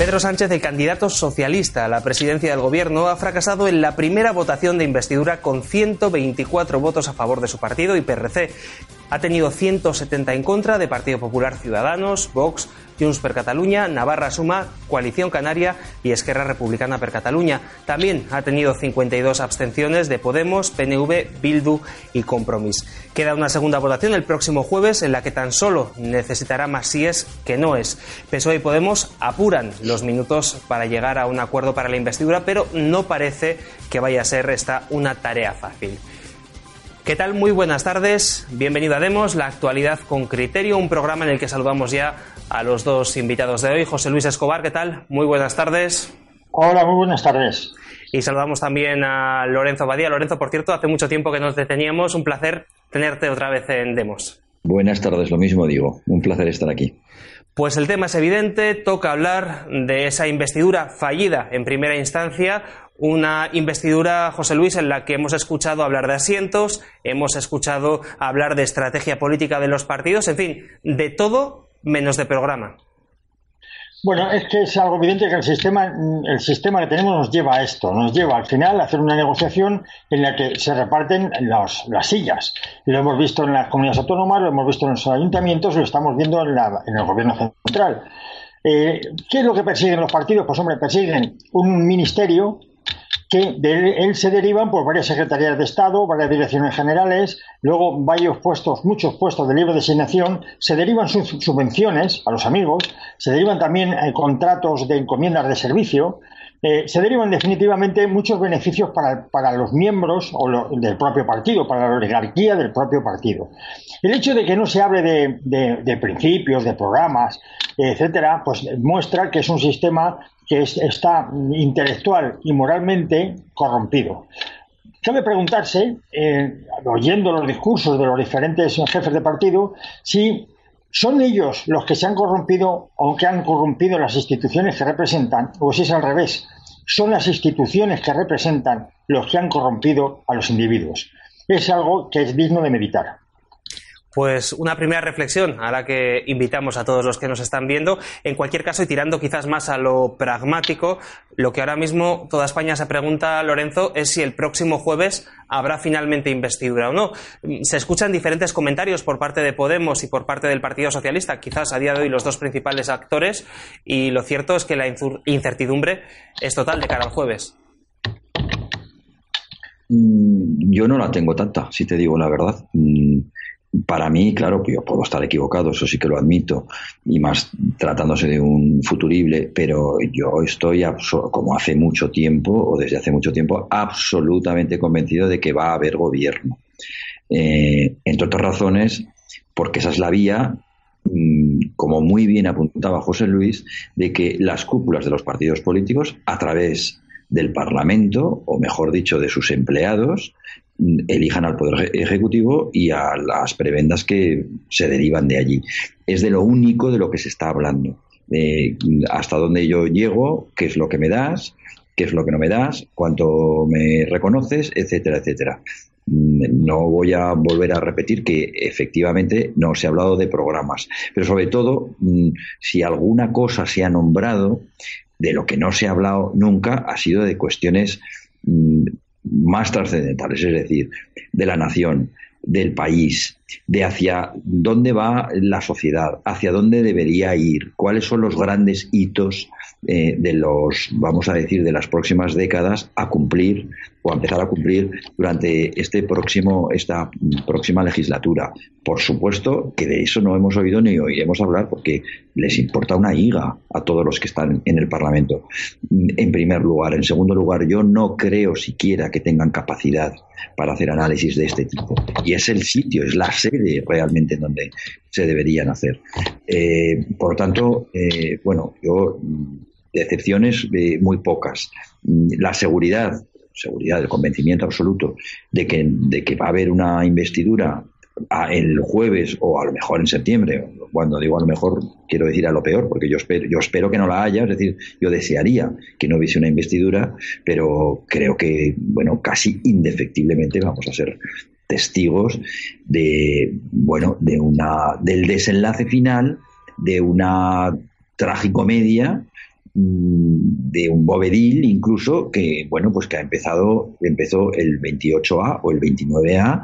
Pedro Sánchez, el candidato socialista a la presidencia del gobierno, ha fracasado en la primera votación de investidura con 124 votos a favor de su partido y PRC. Ha tenido 170 en contra de Partido Popular Ciudadanos, Vox, Junts per Cataluña, Navarra Suma, Coalición Canaria y Esquerra Republicana per Cataluña. También ha tenido 52 abstenciones de Podemos, PNV, Bildu y Compromís. Queda una segunda votación el próximo jueves en la que tan solo necesitará más síes que no es. PSOE y Podemos apuran los minutos para llegar a un acuerdo para la investidura, pero no parece que vaya a ser esta una tarea fácil. ¿Qué tal? Muy buenas tardes. Bienvenido a Demos, la actualidad con criterio, un programa en el que saludamos ya a los dos invitados de hoy. José Luis Escobar, ¿qué tal? Muy buenas tardes. Hola, muy buenas tardes. Y saludamos también a Lorenzo Badía. Lorenzo, por cierto, hace mucho tiempo que nos deteníamos. Un placer tenerte otra vez en Demos. Buenas tardes, lo mismo digo. Un placer estar aquí. Pues el tema es evidente, toca hablar de esa investidura fallida en primera instancia, una investidura, José Luis, en la que hemos escuchado hablar de asientos, hemos escuchado hablar de estrategia política de los partidos, en fin, de todo menos de programa. Bueno, es que es algo evidente que el sistema, el sistema que tenemos nos lleva a esto, nos lleva al final a hacer una negociación en la que se reparten las sillas. Lo hemos visto en las comunidades autónomas, lo hemos visto en los ayuntamientos, lo estamos viendo en, en el gobierno central. Eh, ¿Qué es lo que persiguen los partidos? Pues hombre, persiguen un ministerio que de él se derivan por varias secretarías de Estado, varias direcciones generales, luego varios puestos, muchos puestos de libre designación, se derivan subvenciones a los amigos, se derivan también eh, contratos de encomiendas de servicio, eh, se derivan definitivamente muchos beneficios para, los miembros o del propio partido, para la oligarquía del propio partido. El hecho de que no se hable de, principios, de programas, etcétera, pues muestra que es un sistema que está intelectual y moralmente corrompido. Cabe preguntarse, eh, oyendo los discursos de los diferentes jefes de partido, si son ellos los que se han corrompido o que han corrompido las instituciones que representan, o si es al revés, son las instituciones que representan los que han corrompido a los individuos. Es algo que es digno de meditar. Pues una primera reflexión a la que invitamos a todos los que nos están viendo. En cualquier caso, y tirando quizás más a lo pragmático, lo que ahora mismo toda España se pregunta, Lorenzo, es si el próximo jueves habrá finalmente investidura o no. Se escuchan diferentes comentarios por parte de Podemos y por parte del Partido Socialista, quizás a día de hoy los dos principales actores, y lo cierto es que la incertidumbre es total de cara al jueves. Mm, yo no la tengo tanta, si te digo la verdad. Para mí, claro, que yo puedo estar equivocado, eso sí que lo admito, y más tratándose de un futurible, pero yo estoy, como hace mucho tiempo, o desde hace mucho tiempo, absolutamente convencido de que va a haber gobierno. Eh, entre otras razones, porque esa es la vía, mm, como muy bien apuntaba José Luis, de que las cúpulas de los partidos políticos, a través del Parlamento, o mejor dicho, de sus empleados, elijan al Poder Ejecutivo y a las prebendas que se derivan de allí. Es de lo único de lo que se está hablando. hasta dónde yo llego, qué es lo que me das, qué es lo que no me das, cuánto me reconoces, etcétera, etcétera. Mm, no voy a volver a repetir que efectivamente no se ha hablado de programas, pero sobre todo, mm, si alguna cosa se ha nombrado, de lo que no se ha hablado nunca ha sido de cuestiones mm, más trascendentales, es decir, de la nación, del país, de hacia dónde va la sociedad, hacia dónde debería ir, cuáles son los grandes hitos eh, de los, vamos a decir, de las próximas décadas a cumplir o a empezar a cumplir durante este próximo, esta próxima legislatura. Por supuesto que de eso no hemos oído ni oiremos hablar porque les importa una higa a todos los que están en el Parlamento, en primer lugar. En segundo lugar, yo no creo siquiera que tengan capacidad para hacer análisis de este tipo. Y es el sitio, es la sede realmente en donde se deberían hacer. Eh, por tanto, eh, bueno, yo decepciones eh, muy pocas. La seguridad, seguridad, el convencimiento absoluto de que, de que va a haber una investidura el jueves o a lo mejor en septiembre, cuando digo a lo mejor quiero decir a lo peor, porque yo espero, yo espero que no la haya, es decir, yo desearía que no hubiese una investidura, pero creo que, bueno, casi indefectiblemente vamos a ser testigos de, bueno, de una, del desenlace final de una tragicomedia de un bovedil incluso que bueno pues que ha empezado empezó el 28A o el 29A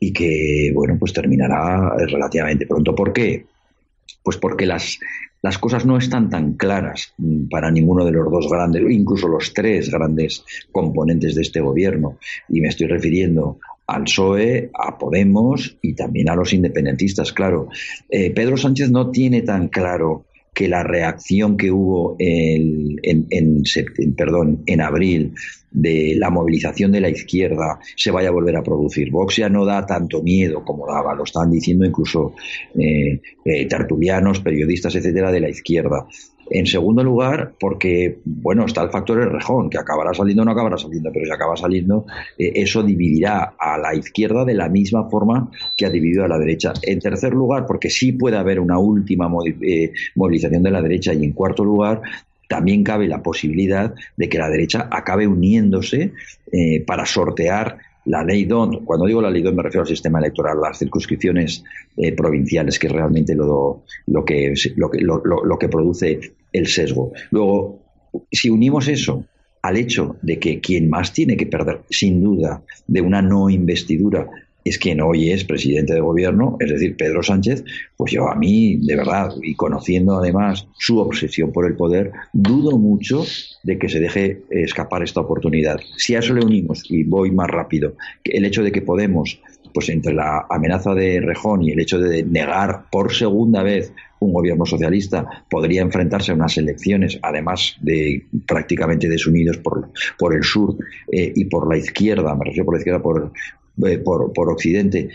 y que bueno pues terminará relativamente pronto ¿por qué? pues porque las las cosas no están tan claras para ninguno de los dos grandes, incluso los tres grandes componentes de este gobierno. Y me estoy refiriendo al PSOE, a Podemos y también a los independentistas. Claro, eh, Pedro Sánchez no tiene tan claro que la reacción que hubo en, en, perdón, en abril de la movilización de la izquierda se vaya a volver a producir. Vox ya no da tanto miedo como daba, lo están diciendo incluso eh, eh, tertulianos, periodistas, etcétera, de la izquierda. En segundo lugar, porque, bueno, está el factor el rejón, que acabará saliendo o no acabará saliendo, pero si acaba saliendo, eh, eso dividirá a la izquierda de la misma forma que ha dividido a la derecha. En tercer lugar, porque sí puede haber una última movilización de la derecha. Y en cuarto lugar, también cabe la posibilidad de que la derecha acabe uniéndose eh, para sortear la ley DON, cuando digo la ley DON me refiero al sistema electoral, las circunscripciones eh, provinciales, que es realmente lo, lo, que, lo, que, lo, que produce el sesgo. Luego, si unimos eso al hecho de que quien más tiene que perder, sin duda, de una no investidura es quien hoy es presidente de gobierno, es decir, Pedro Sánchez, pues yo a mí, de verdad, y conociendo además su obsesión por el poder, dudo mucho de que se deje escapar esta oportunidad. Si a eso le unimos, y voy más rápido, el hecho de que Podemos, pues entre la amenaza de Rejón y el hecho de negar por segunda vez un gobierno socialista podría enfrentarse a unas elecciones, además de prácticamente desunidos por, el sur eh, y por la izquierda, me refiero por la izquierda, por, eh, por, por, Occidente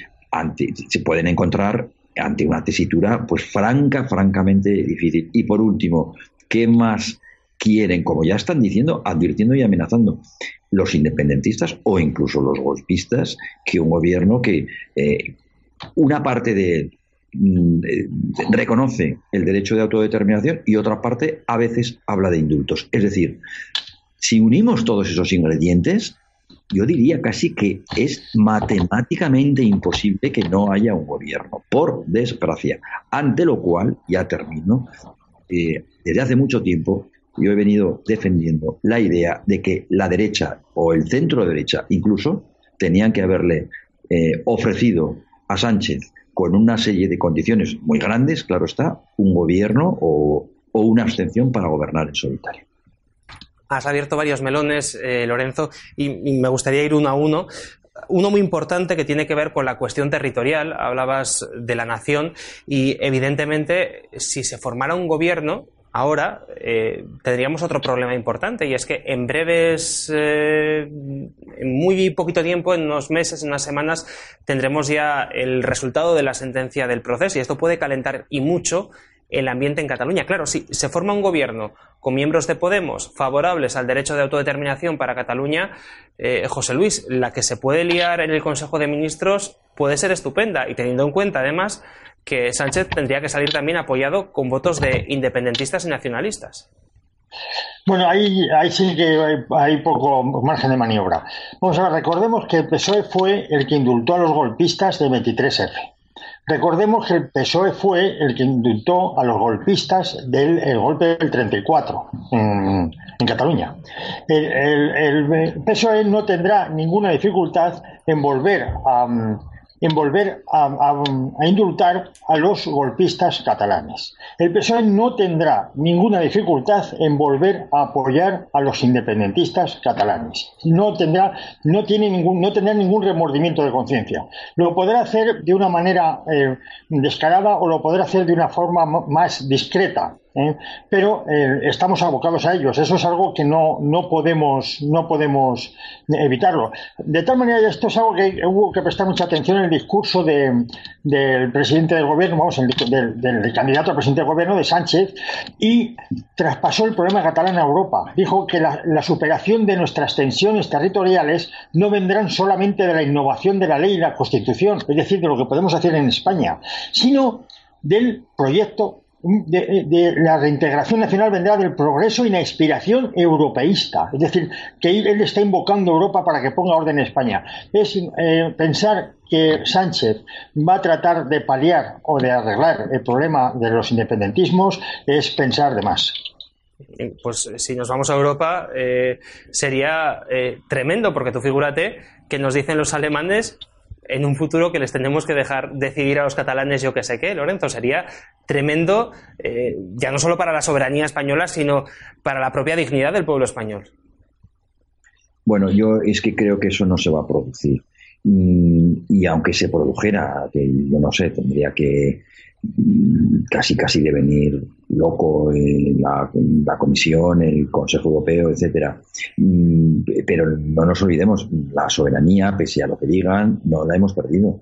se pueden encontrar ante una tesitura pues franca, francamente difícil. Y por último, ¿qué más quieren, como ya están diciendo, advirtiendo y amenazando los independentistas o incluso los golpistas, que un gobierno que eh, una parte de mm, eh, reconoce el derecho de autodeterminación y otra parte a veces habla de indultos. Es decir, si unimos todos esos ingredientes, yo diría casi que es matemáticamente imposible que no haya un gobierno, por desgracia. Ante lo cual, ya termino, eh, desde hace mucho tiempo yo he venido defendiendo la idea de que la derecha o el centro derecha incluso tenían que haberle eh, ofrecido a Sánchez con una serie de condiciones muy grandes, claro está, un gobierno o una abstención para gobernar en solitario. Has abierto varios melones, eh, Lorenzo, y, me gustaría ir uno a uno uno muy importante que tiene que ver con la cuestión territorial. Hablabas de la nación y, evidentemente, si se formara un gobierno, ahora eh, tendríamos otro problema importante y es que en breves, eh, en muy poquito tiempo, en unos meses, en unas semanas, tendremos ya el resultado de la sentencia del proceso y esto puede calentar y mucho el ambiente en Cataluña. Claro, si se forma un gobierno con miembros de Podemos favorables al derecho de autodeterminación para Cataluña, eh, José Luis, la que se puede liar en el Consejo de Ministros puede ser estupenda y teniendo en cuenta además que Sánchez tendría que salir también apoyado con votos de independentistas y nacionalistas. Bueno, ahí, ahí sí que hay, poco margen de maniobra. Vamos a ver, recordemos que el PSOE fue el que indultó a los golpistas de 23F. Recordemos que el PSOE fue el que indultó a los golpistas del golpe del 34 en, en Cataluña. El, PSOE no tendrá ninguna dificultad en volver a, en volver a, indultar a los golpistas catalanes. El PSOE no tendrá ninguna dificultad en volver a apoyar a los independentistas catalanes. No tendrá, no tiene ningún, no tendrá ningún remordimiento de conciencia. Lo podrá hacer de una manera eh, descarada o lo podrá hacer de una forma más discreta. ¿Eh? pero eh, estamos abocados a ellos. Eso es algo que no, no, podemos, no podemos evitarlo. De tal manera, esto es algo que hubo que prestar mucha atención en el discurso del presidente del gobierno, vamos, del, candidato a presidente del gobierno, de Sánchez, y traspasó el problema catalán a Europa. Dijo que la, la superación de nuestras tensiones territoriales no vendrán solamente de la innovación de la ley y la Constitución, es decir, de lo que podemos hacer en España, sino del proyecto de, la reintegración nacional vendrá del progreso y la inspiración europeísta. Es decir, que él está invocando Europa para que ponga orden en España. Es eh, pensar que Sánchez va a tratar de paliar o de arreglar el problema de los independentismos es pensar de más. Pues si nos vamos a Europa eh, sería eh, tremendo, porque tú figúrate que nos dicen los alemanes en un futuro que les tenemos que dejar decidir a los catalanes yo que sé qué, Lorenzo, sería tremendo, eh, ya no solo para la soberanía española, sino para la propia dignidad del pueblo español. Bueno, yo es que creo que eso no se va a producir. Mm, y aunque se produjera, que yo no sé, tendría que casi casi de venir loco la, la, Comisión, el Consejo Europeo, etcétera. Mm, pero no nos olvidemos, la soberanía, pese a lo que digan, no la hemos perdido.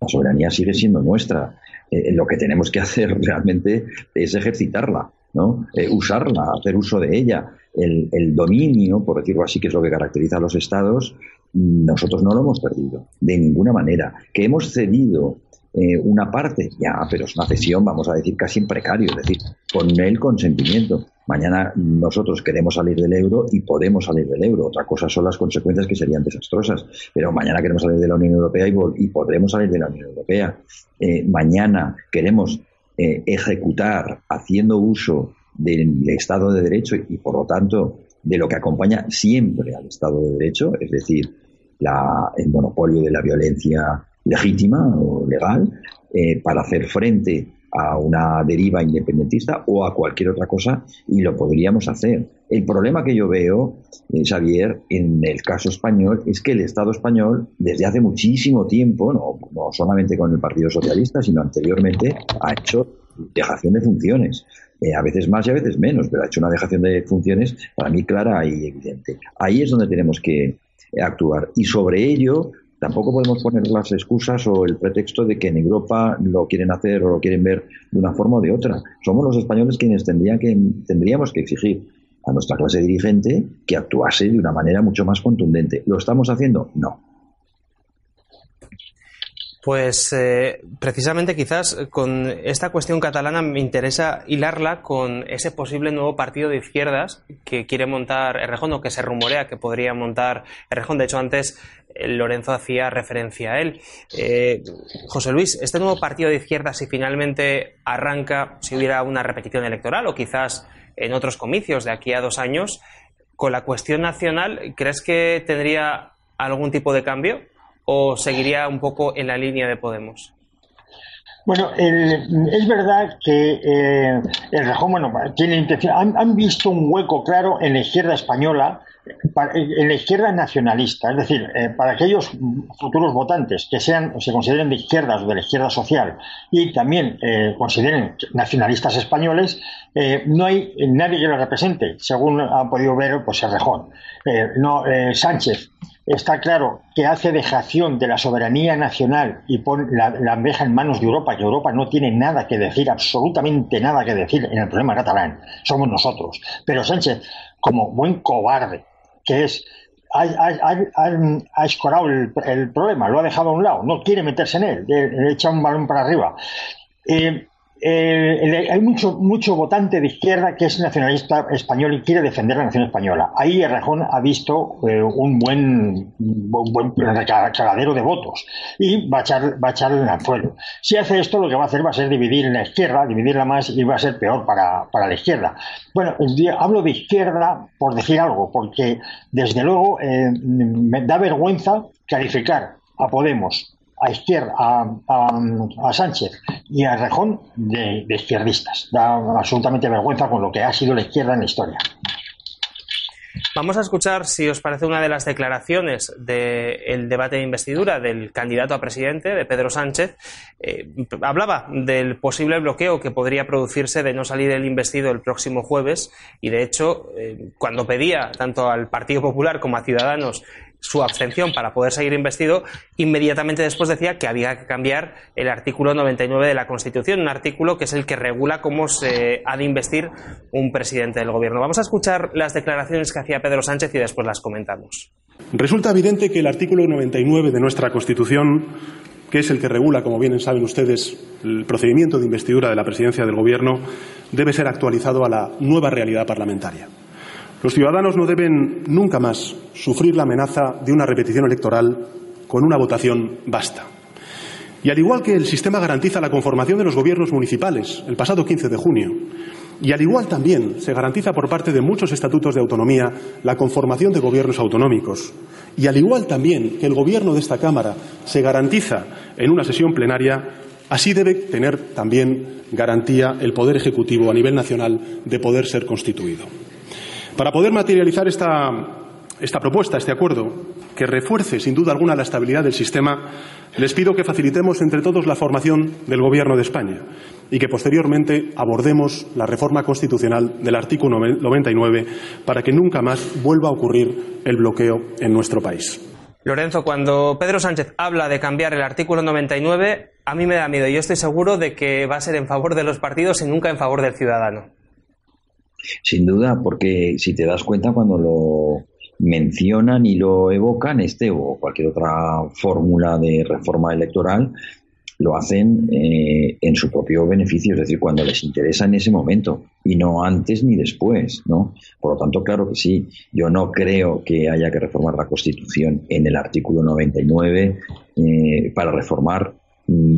La soberanía sigue siendo nuestra. Eh, lo que tenemos que hacer realmente es ejercitarla, ¿no? Eh, usarla, hacer uso de ella. El, dominio, por decirlo así, que es lo que caracteriza a los estados, nosotros no lo hemos perdido, de ninguna manera. Que hemos cedido eh, una parte, ya, pero es una cesión, vamos a decir, casi en precario, es decir, con el consentimiento. Mañana nosotros queremos salir del euro y podemos salir del euro. Otra cosa son las consecuencias que serían desastrosas. Pero mañana queremos salir de la Unión Europea y, podremos salir de la Unión Europea. Eh, mañana queremos eh, ejecutar, haciendo uso del Estado de Derecho y, por lo tanto, de lo que acompaña siempre al Estado de Derecho, es decir, el monopolio de la violencia legítima o legal eh, para hacer frente a una deriva independentista o a cualquier otra cosa y lo podríamos hacer. El problema que yo veo, eh, Xavier, en el caso español es que el Estado español desde hace muchísimo tiempo, no, no solamente con el Partido Socialista, sino anteriormente, ha hecho dejación de funciones. Eh, a veces más y a veces menos, pero ha hecho una dejación de funciones para mí clara y evidente. Ahí es donde tenemos que actuar. Y sobre ello, Tampoco podemos poner las excusas o el pretexto de que en Europa lo quieren hacer o lo quieren ver de una forma o de otra. Somos los españoles quienes tendrían que, tendríamos que exigir a nuestra clase dirigente que actuase de una manera mucho más contundente. ¿Lo estamos haciendo? No. Pues eh, precisamente quizás con esta cuestión catalana me interesa hilarla con ese posible nuevo partido de izquierdas que quiere montar Errejón o que se rumorea que podría montar Errejón. De hecho, antes eh, Lorenzo hacía referencia a él. Eh, José Luis, este nuevo partido de izquierdas, si finalmente arranca, si hubiera una repetición electoral o quizás en otros comicios de aquí a dos años, con la cuestión nacional, ¿crees que tendría algún tipo de cambio? O seguiría un poco en la línea de Podemos? Bueno, es verdad que eh, el Rejón, bueno, tiene intención, han, visto un hueco claro en la izquierda española, en la izquierda nacionalista, es decir, eh, para aquellos futuros votantes que sean, se consideren de izquierdas o de la izquierda social y también eh, consideren nacionalistas españoles, no hay nadie que lo represente, según ha podido ver, pues el Rejón. no, Sánchez está claro que hace dejación de la soberanía nacional y pone la, la en manos de Europa, que Europa no tiene nada que decir, absolutamente nada que decir en el problema catalán, somos nosotros. Pero Sánchez, como buen cobarde que es, ha, escorado el, problema, lo ha dejado a un lado, no quiere meterse en él, le, echa un balón para arriba. Eh, eh, hay mucho, mucho votante de izquierda que es nacionalista español y quiere defender la nación española. Ahí Errejón ha visto eh, un buen, un buen de votos y va a, echar, va a echarle el anzuelo. Si hace esto, lo que va a hacer va a ser dividir la izquierda, dividirla más y va a ser peor para, para la izquierda. Bueno, hablo de izquierda por decir algo, porque desde luego eh, me da vergüenza calificar a Podemos a izquierda, a, Sánchez y a Rejón de, de izquierdistas. Da absolutamente vergüenza con lo que ha sido la izquierda en la historia. Vamos a escuchar, si os parece, una de las declaraciones del debate de investidura del candidato a presidente, de Pedro Sánchez. Eh, hablaba del posible bloqueo que podría producirse de no salir el investido el próximo jueves y, de hecho, eh, cuando pedía tanto al Partido Popular como a Ciudadanos su abstención para poder seguir investido, inmediatamente después decía que había que cambiar el artículo 99 de la Constitución, un artículo que es el que regula cómo se ha de investir un presidente del Gobierno. Vamos a escuchar las declaraciones que hacía Pedro Sánchez y después las comentamos. Resulta evidente que el artículo 99 de nuestra Constitución, que es el que regula, como bien saben ustedes, el procedimiento de investidura de la presidencia del Gobierno, debe ser actualizado a la nueva realidad parlamentaria. Los ciudadanos no deben nunca más sufrir la amenaza de una repetición electoral con una votación basta. Y al igual que el sistema garantiza la conformación de los gobiernos municipales el pasado 15 de junio, y al igual también se garantiza por parte de muchos estatutos de autonomía la conformación de gobiernos autonómicos, y al igual también que el gobierno de esta Cámara se garantiza en una sesión plenaria, así debe tener también garantía el Poder Ejecutivo a nivel nacional de poder ser constituido. Para poder materializar esta, esta propuesta, este acuerdo, que refuerce sin duda alguna la estabilidad del sistema, les pido que facilitemos entre todos la formación del Gobierno de España y que posteriormente abordemos la reforma constitucional del artículo 99 para que nunca más vuelva a ocurrir el bloqueo en nuestro país. Lorenzo, cuando Pedro Sánchez habla de cambiar el artículo 99, a mí me da miedo. Yo estoy seguro de que va a ser en favor de los partidos y nunca en favor del ciudadano. Sin duda, porque si te das cuenta cuando lo mencionan y lo evocan, este o cualquier otra fórmula de reforma electoral, lo hacen eh, en su propio beneficio, es decir, cuando les interesa en ese momento y no antes ni después, ¿no? Por lo tanto, claro que sí, yo no creo que haya que reformar la Constitución en el artículo 99 eh, para reformar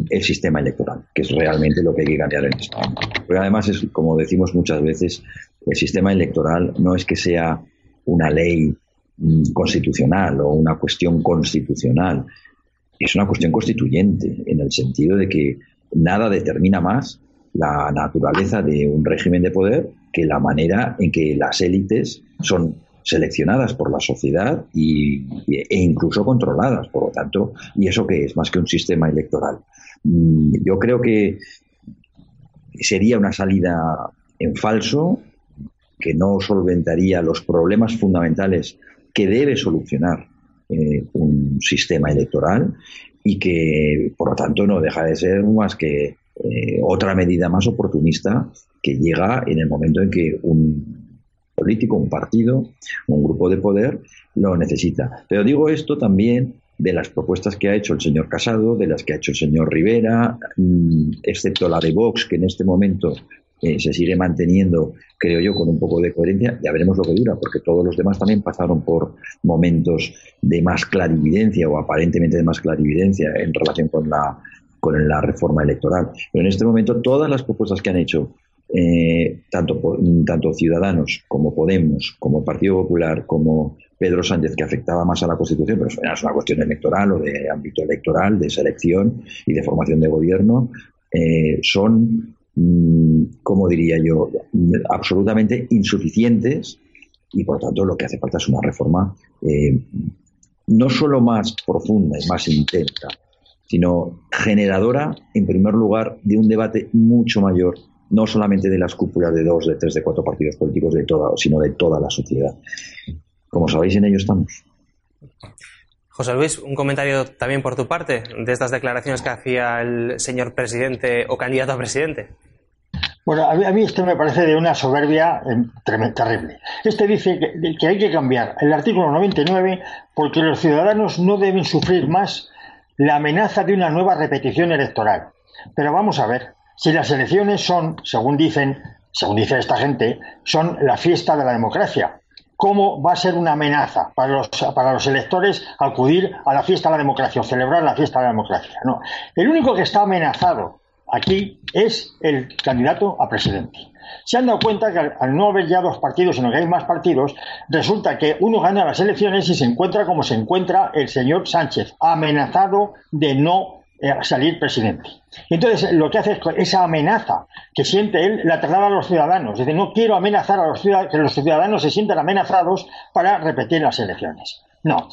el sistema electoral, que es realmente lo que hay que cambiar en España. Porque además es, como decimos muchas veces, el sistema electoral no es que sea una ley mm, constitucional o una cuestión constitucional, es una cuestión constituyente, en el sentido de que nada determina más la naturaleza de un régimen de poder que la manera en que las élites son seleccionadas por la sociedad y, e incluso controladas, por lo tanto, y eso que es más que un sistema electoral. Mm, yo creo que sería una salida en falso que no solventaría los problemas fundamentales que debe solucionar eh, un sistema electoral y que, por lo tanto, no deja de ser más que eh, otra medida más oportunista que llega en el momento en que un político, un partido, un grupo de poder lo necesita. Pero digo esto también de las propuestas que ha hecho el señor Casado, de las que ha hecho el señor Rivera, mm, excepto la de Vox, que en este momento eh, se sigue manteniendo, creo yo, con un poco de coherencia. Ya veremos lo que dura, porque todos los demás también pasaron por momentos de más clarividencia o aparentemente de más clarividencia en relación con la, con la reforma electoral. Pero en este momento todas las propuestas que han hecho eh, tanto, tanto Ciudadanos como Podemos, como Partido Popular, como Pedro Sánchez, que afectaba más a la Constitución, pero es una cuestión electoral o de ámbito electoral, de selección y de formación de gobierno, eh, son Mm, como diría yo, absolutamente insuficientes y por tanto lo que hace falta es una reforma eh, no solo más profunda y más intensa, sino generadora, en primer lugar, de un debate mucho mayor, no solamente de las cúpulas de dos, de tres, de cuatro partidos políticos, de toda, sino de toda la sociedad. Como sabéis, en ello estamos. José Luis, un comentario también por tu parte de estas declaraciones que hacía el señor presidente o candidato a presidente. Bueno, a mí, esto me parece de una soberbia eh, terrible. Este dice que, que hay que cambiar el artículo 99 porque los ciudadanos no deben sufrir más la amenaza de una nueva repetición electoral. Pero vamos a ver, si las elecciones son, según dicen, según dice esta gente, son la fiesta de la democracia, cómo va a ser una amenaza para los, para los electores acudir a la fiesta de la democracia o celebrar la fiesta de la democracia. No. El único que está amenazado aquí es el candidato a presidente. Se han dado cuenta que al, no haber ya dos partidos, sino que hay más partidos, resulta que uno gana las elecciones y se encuentra como se encuentra el señor Sánchez, amenazado de no eh, salir presidente. Entonces, lo que hace es esa amenaza que siente él la traslada a los ciudadanos. Dice, no quiero amenazar a los ciudadanos, que los ciudadanos se sientan amenazados para repetir las elecciones. No.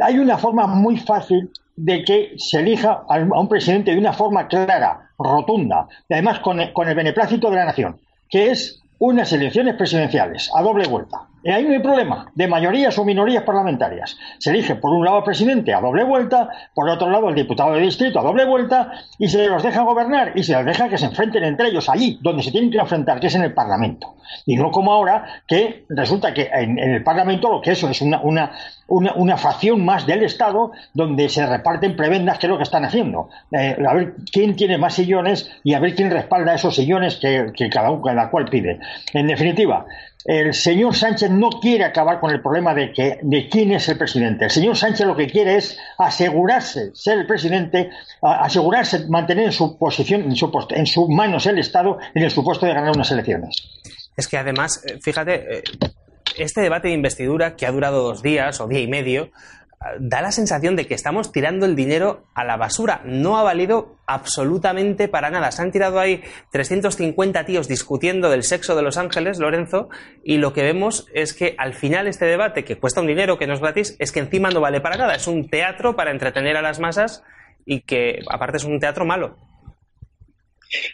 Hay una forma muy fácil de que se elija a un presidente de una forma clara, rotunda, y además con el beneplácito de la nación, que es unas elecciones presidenciales a doble vuelta. Y ahí no hay problema, de mayorías o minorías parlamentarias. Se elige por un lado el presidente a doble vuelta, por otro lado el diputado de distrito a doble vuelta, y se los deja gobernar y se les deja que se enfrenten entre ellos allí, donde se tienen que enfrentar, que es en el Parlamento. Y no como ahora, que resulta que en, el Parlamento lo que es una, una, una, facción más del Estado, donde se reparten prebendas, que es lo que están haciendo. Eh, a ver quién tiene más sillones y a ver quién respalda esos sillones que, que cada, cada cual pide. En definitiva, el señor Sánchez no quiere acabar con el problema de, que, de quién es el presidente. El señor Sánchez lo que quiere es asegurarse ser el presidente, asegurarse mantener en su posición, en su, en sus manos el Estado en el supuesto de ganar unas elecciones. Es que además, eh, fíjate, eh, este debate de investidura que ha durado dos días o día y medio da la sensación de que estamos tirando el dinero a la basura. No ha valido absolutamente para nada. Se han tirado ahí 350 tíos discutiendo del sexo de los ángeles, Lorenzo, y lo que vemos es que al final este debate, que cuesta un dinero, que no es gratis, es que encima no vale para nada. Es un teatro para entretener a las masas y que aparte es un teatro malo.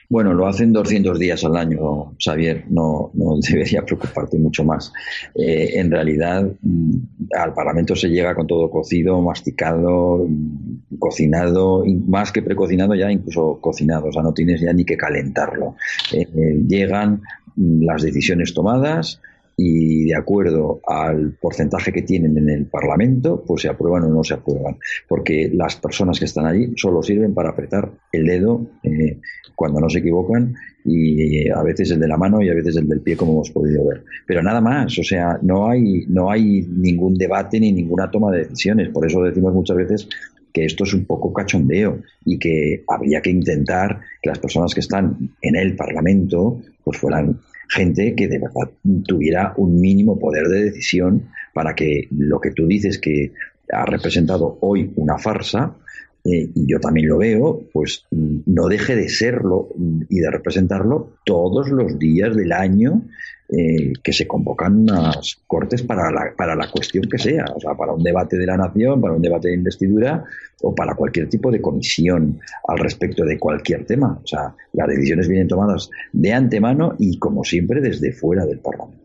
Bueno, lo hacen 200 días al año, Xavier, no, no debería preocuparte mucho más. Eh, en realidad, mm, al Parlamento se llega con todo cocido, masticado, mm, cocinado, más que precocinado ya, incluso cocinado, o sea, no tienes ya ni que calentarlo. Eh, llegan mm, las decisiones tomadas, y de acuerdo al porcentaje que tienen en el Parlamento, pues se aprueban o no se aprueban. Porque las personas que están allí solo sirven para apretar el dedo eh, cuando no se equivocan y a veces el de la mano y a veces el del pie como hemos podido ver. Pero nada más, o sea, no hay, no hay ningún debate ni ninguna toma de decisiones. Por eso decimos muchas veces que esto es un poco cachondeo y que habría que intentar que las personas que están en el Parlamento pues fueran gente que de verdad tuviera un mínimo poder de decisión para que lo que tú dices que ha representado hoy una farsa, eh, y yo también lo veo, pues mm, no deje de serlo mm, y de representarlo todos los días del año eh, que se convocan unas cortes para la, para la cuestión que sea, o sea, para un debate de la nación, para un debate de investidura o para cualquier tipo de comisión al respecto de cualquier tema. O sea, las decisiones vienen tomadas de antemano y, como siempre, desde fuera del Parlamento.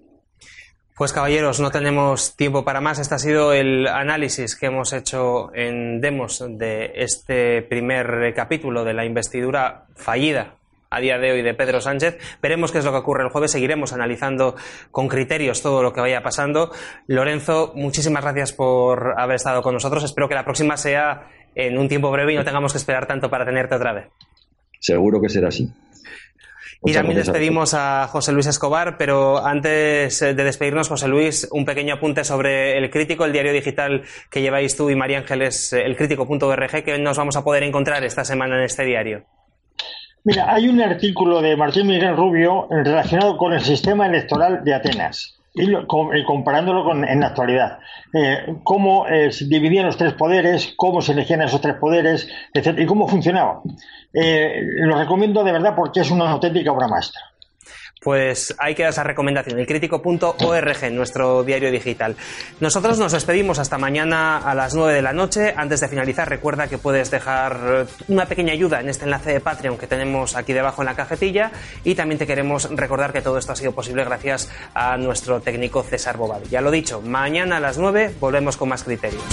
Pues caballeros, no tenemos tiempo para más. Este ha sido el análisis que hemos hecho en Demos de este primer capítulo de la investidura fallida a día de hoy de Pedro Sánchez. Veremos qué es lo que ocurre el jueves. Seguiremos analizando con criterios todo lo que vaya pasando. Lorenzo, muchísimas gracias por haber estado con nosotros. Espero que la próxima sea en un tiempo breve y no tengamos que esperar tanto para tenerte otra vez. Seguro que será así y también despedimos a José Luis Escobar, pero antes de despedirnos, José Luis, un pequeño apunte sobre el crítico, el diario digital que lleváis tú y María Ángeles, el crítico.org, que nos vamos a poder encontrar esta semana en este diario. Mira, hay un artículo de Martín Miguel Rubio relacionado con el sistema electoral de Atenas y, comparándolo con en la actualidad. Eh, cómo eh, se dividían los tres poderes, cómo se elegían esos tres poderes, etc. y cómo funcionaba. Eh, lo recomiendo de verdad porque es una auténtica obra maestra. Pues hay que dar esa recomendación, elcrítico.org, nuestro diario digital. Nosotros nos despedimos hasta mañana a las 9 de la noche. Antes de finalizar, recuerda que puedes dejar una pequeña ayuda en este enlace de Patreon que tenemos aquí debajo en la cajetilla. Y también te queremos recordar que todo esto ha sido posible gracias a nuestro técnico César Bobal. Ya lo dicho, mañana a las 9 volvemos con más criterios.